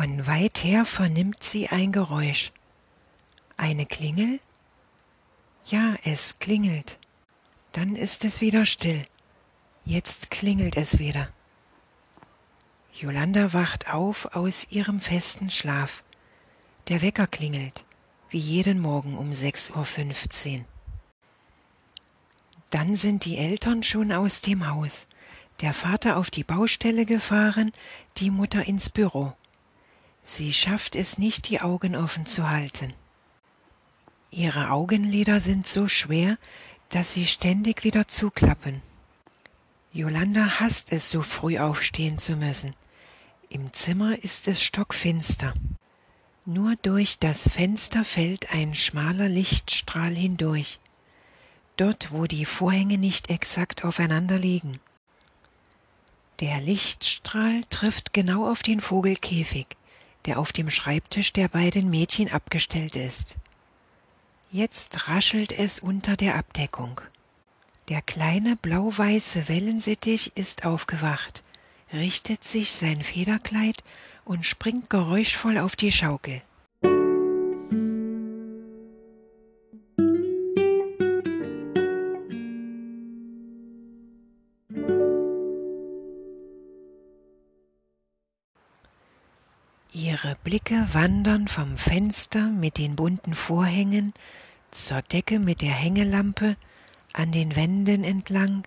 Von weit her vernimmt sie ein Geräusch. Eine Klingel? Ja, es klingelt. Dann ist es wieder still. Jetzt klingelt es wieder. Jolanda wacht auf aus ihrem festen Schlaf. Der Wecker klingelt, wie jeden Morgen um 6.15 Uhr. Dann sind die Eltern schon aus dem Haus. Der Vater auf die Baustelle gefahren, die Mutter ins Büro. Sie schafft es nicht, die Augen offen zu halten. Ihre Augenlider sind so schwer, dass sie ständig wieder zuklappen. Jolanda hasst es, so früh aufstehen zu müssen. Im Zimmer ist es stockfinster. Nur durch das Fenster fällt ein schmaler Lichtstrahl hindurch, dort wo die Vorhänge nicht exakt aufeinander liegen. Der Lichtstrahl trifft genau auf den Vogelkäfig, der auf dem Schreibtisch der beiden Mädchen abgestellt ist. Jetzt raschelt es unter der Abdeckung. Der kleine blau-weiße Wellensittich ist aufgewacht, richtet sich sein Federkleid und springt geräuschvoll auf die Schaukel. Blicke wandern vom Fenster mit den bunten Vorhängen zur Decke mit der Hängelampe an den Wänden entlang,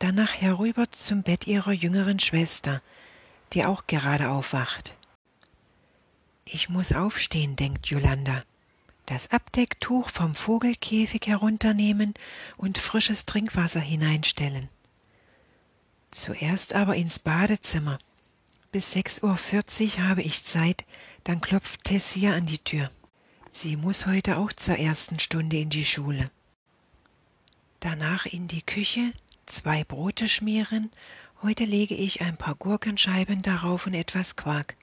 danach herüber zum Bett ihrer jüngeren Schwester, die auch gerade aufwacht. Ich muss aufstehen, denkt Jolanda, das Abdecktuch vom Vogelkäfig herunternehmen und frisches Trinkwasser hineinstellen. Zuerst aber ins Badezimmer bis 6.40 Uhr habe ich Zeit, dann klopft Tessia an die Tür. Sie muss heute auch zur ersten Stunde in die Schule. Danach in die Küche, zwei Brote schmieren, heute lege ich ein paar Gurkenscheiben darauf und etwas Quark.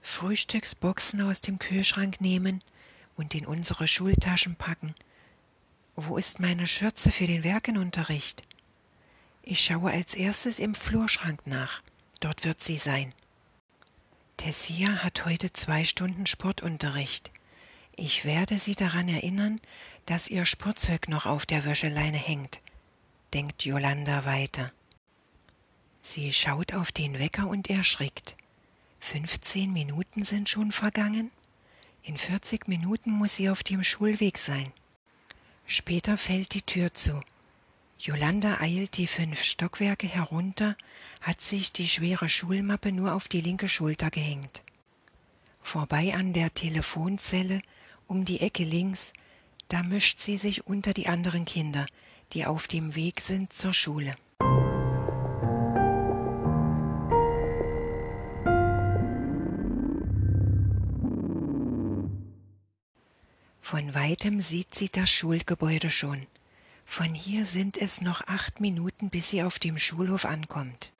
Frühstücksboxen aus dem Kühlschrank nehmen und in unsere Schultaschen packen. Wo ist meine Schürze für den Werkenunterricht? Ich schaue als erstes im Flurschrank nach. Dort wird sie sein. Tessia hat heute zwei Stunden Sportunterricht. Ich werde sie daran erinnern, dass ihr Sportzeug noch auf der Wäscheleine hängt, denkt Jolanda weiter. Sie schaut auf den Wecker und erschrickt. Fünfzehn Minuten sind schon vergangen? In vierzig Minuten muss sie auf dem Schulweg sein. Später fällt die Tür zu. Jolanda eilt die fünf Stockwerke herunter, hat sich die schwere Schulmappe nur auf die linke Schulter gehängt. Vorbei an der Telefonzelle, um die Ecke links, da mischt sie sich unter die anderen Kinder, die auf dem Weg sind zur Schule. Von weitem sieht sie das Schulgebäude schon. Von hier sind es noch acht Minuten, bis sie auf dem Schulhof ankommt.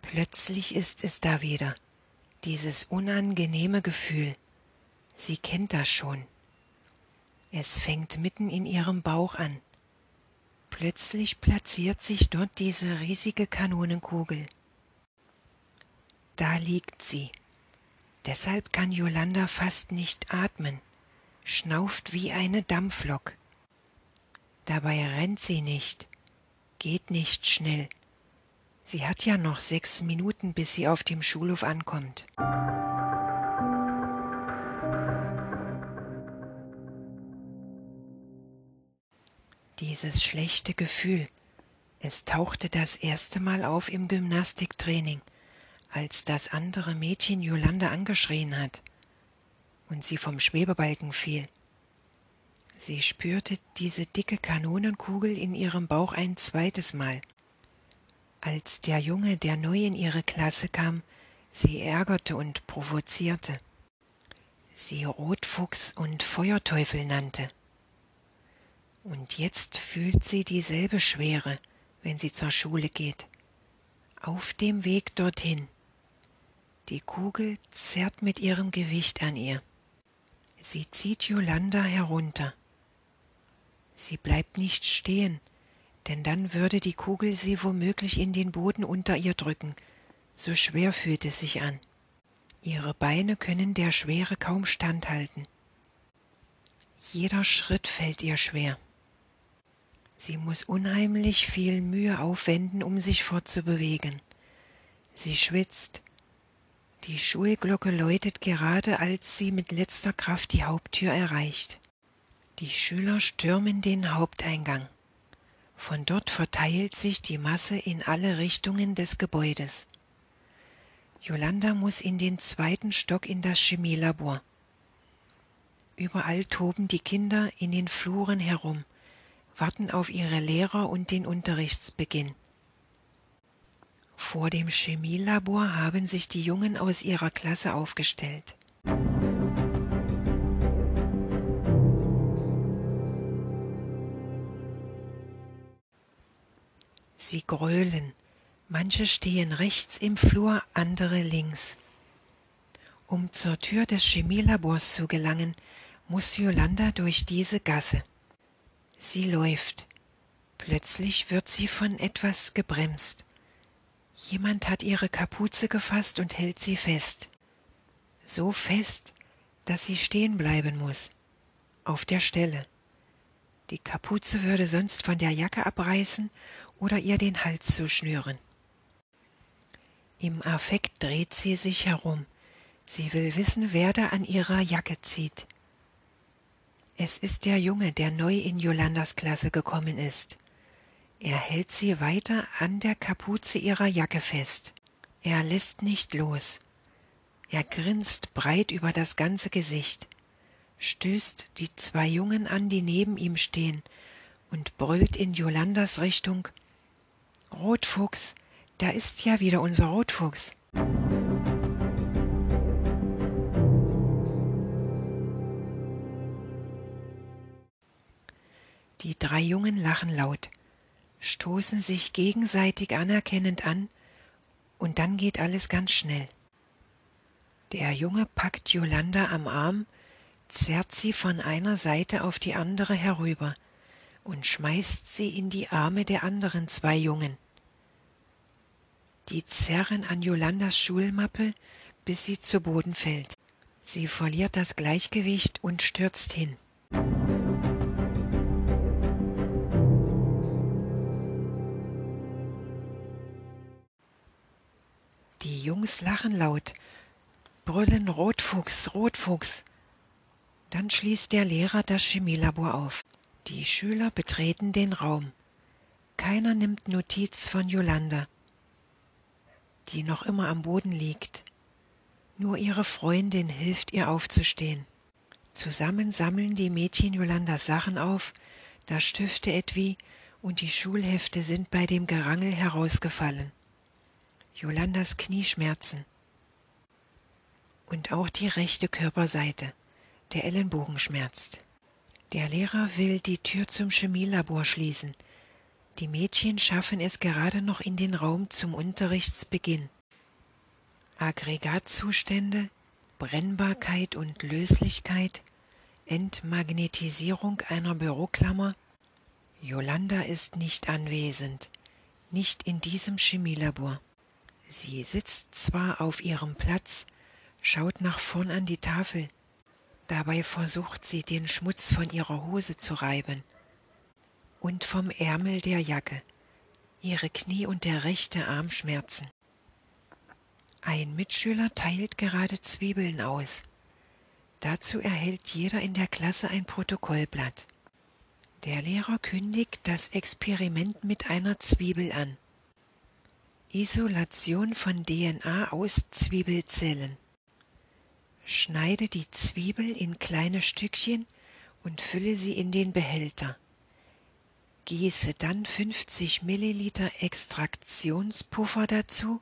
Plötzlich ist es da wieder, dieses unangenehme Gefühl. Sie kennt das schon. Es fängt mitten in ihrem Bauch an. Plötzlich platziert sich dort diese riesige Kanonenkugel. Da liegt sie. Deshalb kann Jolanda fast nicht atmen, schnauft wie eine Dampflok. Dabei rennt sie nicht, geht nicht schnell. Sie hat ja noch sechs Minuten, bis sie auf dem Schulhof ankommt. Dieses schlechte Gefühl, es tauchte das erste Mal auf im Gymnastiktraining, als das andere Mädchen Jolande angeschrien hat und sie vom Schwebebalken fiel. Sie spürte diese dicke Kanonenkugel in ihrem Bauch ein zweites Mal. Als der Junge, der neu in ihre Klasse kam, sie ärgerte und provozierte, sie Rotfuchs und Feuerteufel nannte. Und jetzt fühlt sie dieselbe Schwere, wenn sie zur Schule geht. Auf dem Weg dorthin. Die Kugel zerrt mit ihrem Gewicht an ihr. Sie zieht Jolanda herunter. Sie bleibt nicht stehen, denn dann würde die Kugel sie womöglich in den Boden unter ihr drücken, so schwer fühlt es sich an. Ihre Beine können der Schwere kaum standhalten. Jeder Schritt fällt ihr schwer. Sie muss unheimlich viel Mühe aufwenden, um sich fortzubewegen. Sie schwitzt. Die Schulglocke läutet gerade, als sie mit letzter Kraft die Haupttür erreicht. Die Schüler stürmen den Haupteingang. Von dort verteilt sich die Masse in alle Richtungen des Gebäudes. Jolanda muss in den zweiten Stock in das Chemielabor. Überall toben die Kinder in den Fluren herum, warten auf ihre Lehrer und den Unterrichtsbeginn. Vor dem Chemielabor haben sich die Jungen aus ihrer Klasse aufgestellt. Sie grölen. Manche stehen rechts im Flur, andere links. Um zur Tür des Chemielabors zu gelangen, muss Yolanda durch diese Gasse. Sie läuft. Plötzlich wird sie von etwas gebremst. Jemand hat ihre Kapuze gefasst und hält sie fest. So fest, dass sie stehen bleiben muss. Auf der Stelle. Die Kapuze würde sonst von der Jacke abreißen oder ihr den Hals zuschnüren. Im Affekt dreht sie sich herum. Sie will wissen, wer da an ihrer Jacke zieht. Es ist der Junge, der neu in Jolandas Klasse gekommen ist. Er hält sie weiter an der Kapuze ihrer Jacke fest. Er lässt nicht los. Er grinst breit über das ganze Gesicht, stößt die zwei Jungen an, die neben ihm stehen, und brüllt in Jolandas Richtung Rotfuchs, da ist ja wieder unser Rotfuchs. Die drei Jungen lachen laut, stoßen sich gegenseitig anerkennend an, und dann geht alles ganz schnell. Der Junge packt Jolanda am Arm, zerrt sie von einer Seite auf die andere herüber und schmeißt sie in die Arme der anderen zwei Jungen. Die zerren an Jolandas Schulmappe, bis sie zu Boden fällt. Sie verliert das Gleichgewicht und stürzt hin. Die Jungs lachen laut, brüllen Rotfuchs, Rotfuchs. Dann schließt der Lehrer das Chemielabor auf. Die Schüler betreten den Raum. Keiner nimmt Notiz von Jolanda die noch immer am Boden liegt. Nur ihre Freundin hilft ihr aufzustehen. Zusammen sammeln die Mädchen Jolandas Sachen auf, das Stifte etwie und die Schulhefte sind bei dem Gerangel herausgefallen. Jolandas Knie schmerzen. Und auch die rechte Körperseite. Der Ellenbogen schmerzt. Der Lehrer will die Tür zum Chemielabor schließen. Die Mädchen schaffen es gerade noch in den Raum zum Unterrichtsbeginn. Aggregatzustände, Brennbarkeit und Löslichkeit, Entmagnetisierung einer Büroklammer. Jolanda ist nicht anwesend, nicht in diesem Chemielabor. Sie sitzt zwar auf ihrem Platz, schaut nach vorn an die Tafel, dabei versucht sie den Schmutz von ihrer Hose zu reiben und vom Ärmel der Jacke. Ihre Knie und der rechte Arm schmerzen. Ein Mitschüler teilt gerade Zwiebeln aus. Dazu erhält jeder in der Klasse ein Protokollblatt. Der Lehrer kündigt das Experiment mit einer Zwiebel an. Isolation von DNA aus Zwiebelzellen. Schneide die Zwiebel in kleine Stückchen und fülle sie in den Behälter. Gieße dann 50 Milliliter Extraktionspuffer dazu,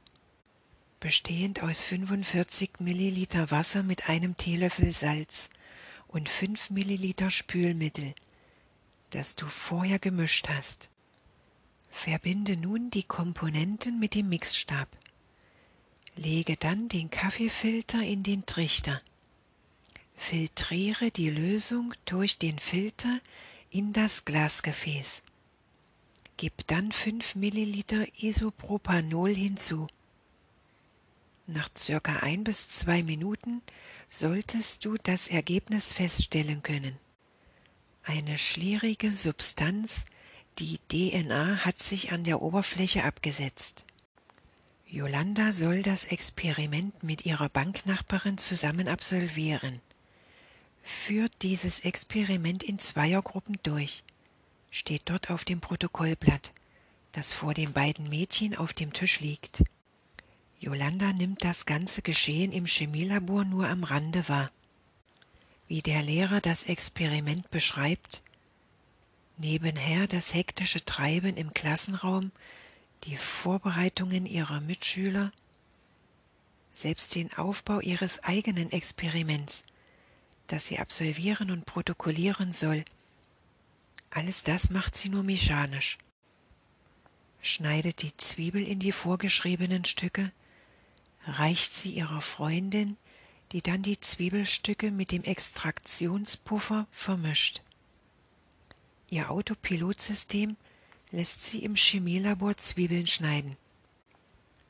bestehend aus 45 Milliliter Wasser mit einem Teelöffel Salz und 5 Milliliter Spülmittel, das du vorher gemischt hast. Verbinde nun die Komponenten mit dem Mixstab. Lege dann den Kaffeefilter in den Trichter. Filtriere die Lösung durch den Filter in das Glasgefäß. Gib dann 5 Milliliter Isopropanol hinzu. Nach circa ein bis zwei Minuten solltest du das Ergebnis feststellen können. Eine schlierige Substanz, die DNA, hat sich an der Oberfläche abgesetzt. Yolanda soll das Experiment mit ihrer Banknachbarin zusammen absolvieren. Führt dieses Experiment in Zweiergruppen durch, steht dort auf dem Protokollblatt, das vor den beiden Mädchen auf dem Tisch liegt. Yolanda nimmt das ganze Geschehen im Chemielabor nur am Rande wahr. Wie der Lehrer das Experiment beschreibt, nebenher das hektische Treiben im Klassenraum die Vorbereitungen ihrer Mitschüler, selbst den Aufbau ihres eigenen Experiments, das sie absolvieren und protokollieren soll, alles das macht sie nur mechanisch. Schneidet die Zwiebel in die vorgeschriebenen Stücke, reicht sie ihrer Freundin, die dann die Zwiebelstücke mit dem Extraktionspuffer vermischt. Ihr Autopilotsystem lässt sie im Chemielabor Zwiebeln schneiden,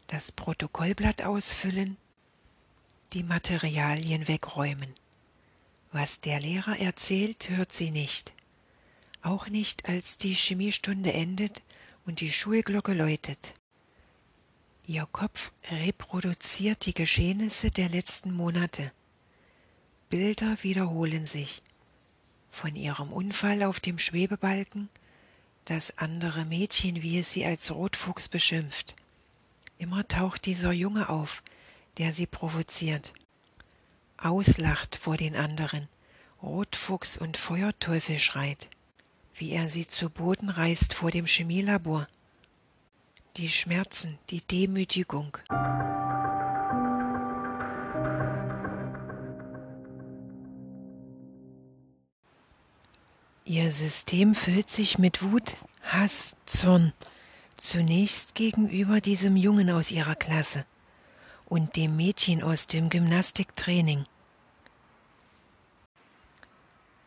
das Protokollblatt ausfüllen, die Materialien wegräumen. Was der Lehrer erzählt, hört sie nicht. Auch nicht, als die Chemiestunde endet und die Schulglocke läutet. Ihr Kopf reproduziert die Geschehnisse der letzten Monate. Bilder wiederholen sich. Von ihrem Unfall auf dem Schwebebalken das andere Mädchen, wie es sie als Rotfuchs beschimpft. Immer taucht dieser Junge auf, der sie provoziert, auslacht vor den anderen, Rotfuchs und Feuerteufel schreit, wie er sie zu Boden reißt vor dem Chemielabor. Die Schmerzen, die Demütigung. Ihr System füllt sich mit Wut, Hass, Zorn, zunächst gegenüber diesem Jungen aus ihrer Klasse und dem Mädchen aus dem Gymnastiktraining.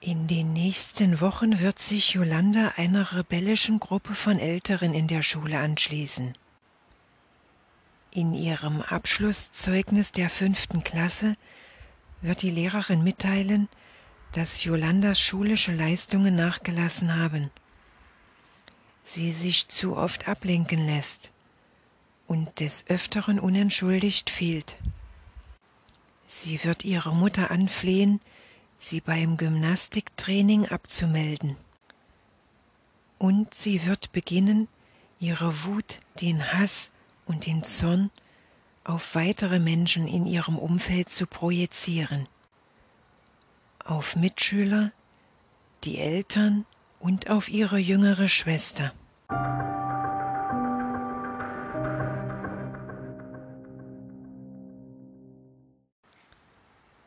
In den nächsten Wochen wird sich Yolanda einer rebellischen Gruppe von Älteren in der Schule anschließen. In ihrem Abschlusszeugnis der fünften Klasse wird die Lehrerin mitteilen, dass Jolandas schulische Leistungen nachgelassen haben, sie sich zu oft ablenken lässt und des Öfteren unentschuldigt fehlt. Sie wird ihre Mutter anflehen, sie beim Gymnastiktraining abzumelden. Und sie wird beginnen, ihre Wut, den Hass und den Zorn auf weitere Menschen in ihrem Umfeld zu projizieren auf Mitschüler, die Eltern und auf ihre jüngere Schwester.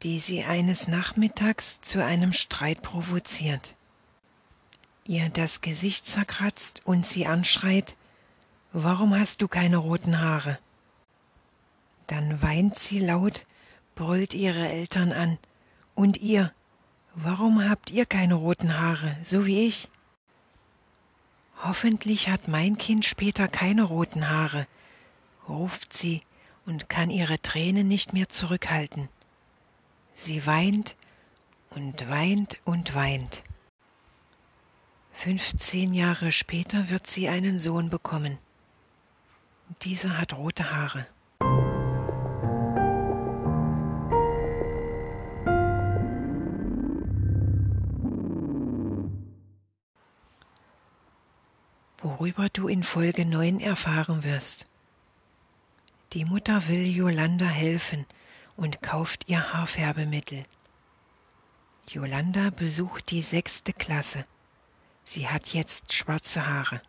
die sie eines Nachmittags zu einem Streit provoziert, ihr das Gesicht zerkratzt und sie anschreit, Warum hast du keine roten Haare? Dann weint sie laut, brüllt ihre Eltern an, und ihr, Warum habt ihr keine roten Haare, so wie ich? Hoffentlich hat mein Kind später keine roten Haare, ruft sie und kann ihre Tränen nicht mehr zurückhalten. Sie weint und weint und weint. Fünfzehn Jahre später wird sie einen Sohn bekommen. Dieser hat rote Haare. Worüber du in Folge 9 erfahren wirst. Die Mutter will Yolanda helfen und kauft ihr Haarfärbemittel. Yolanda besucht die sechste Klasse. Sie hat jetzt schwarze Haare.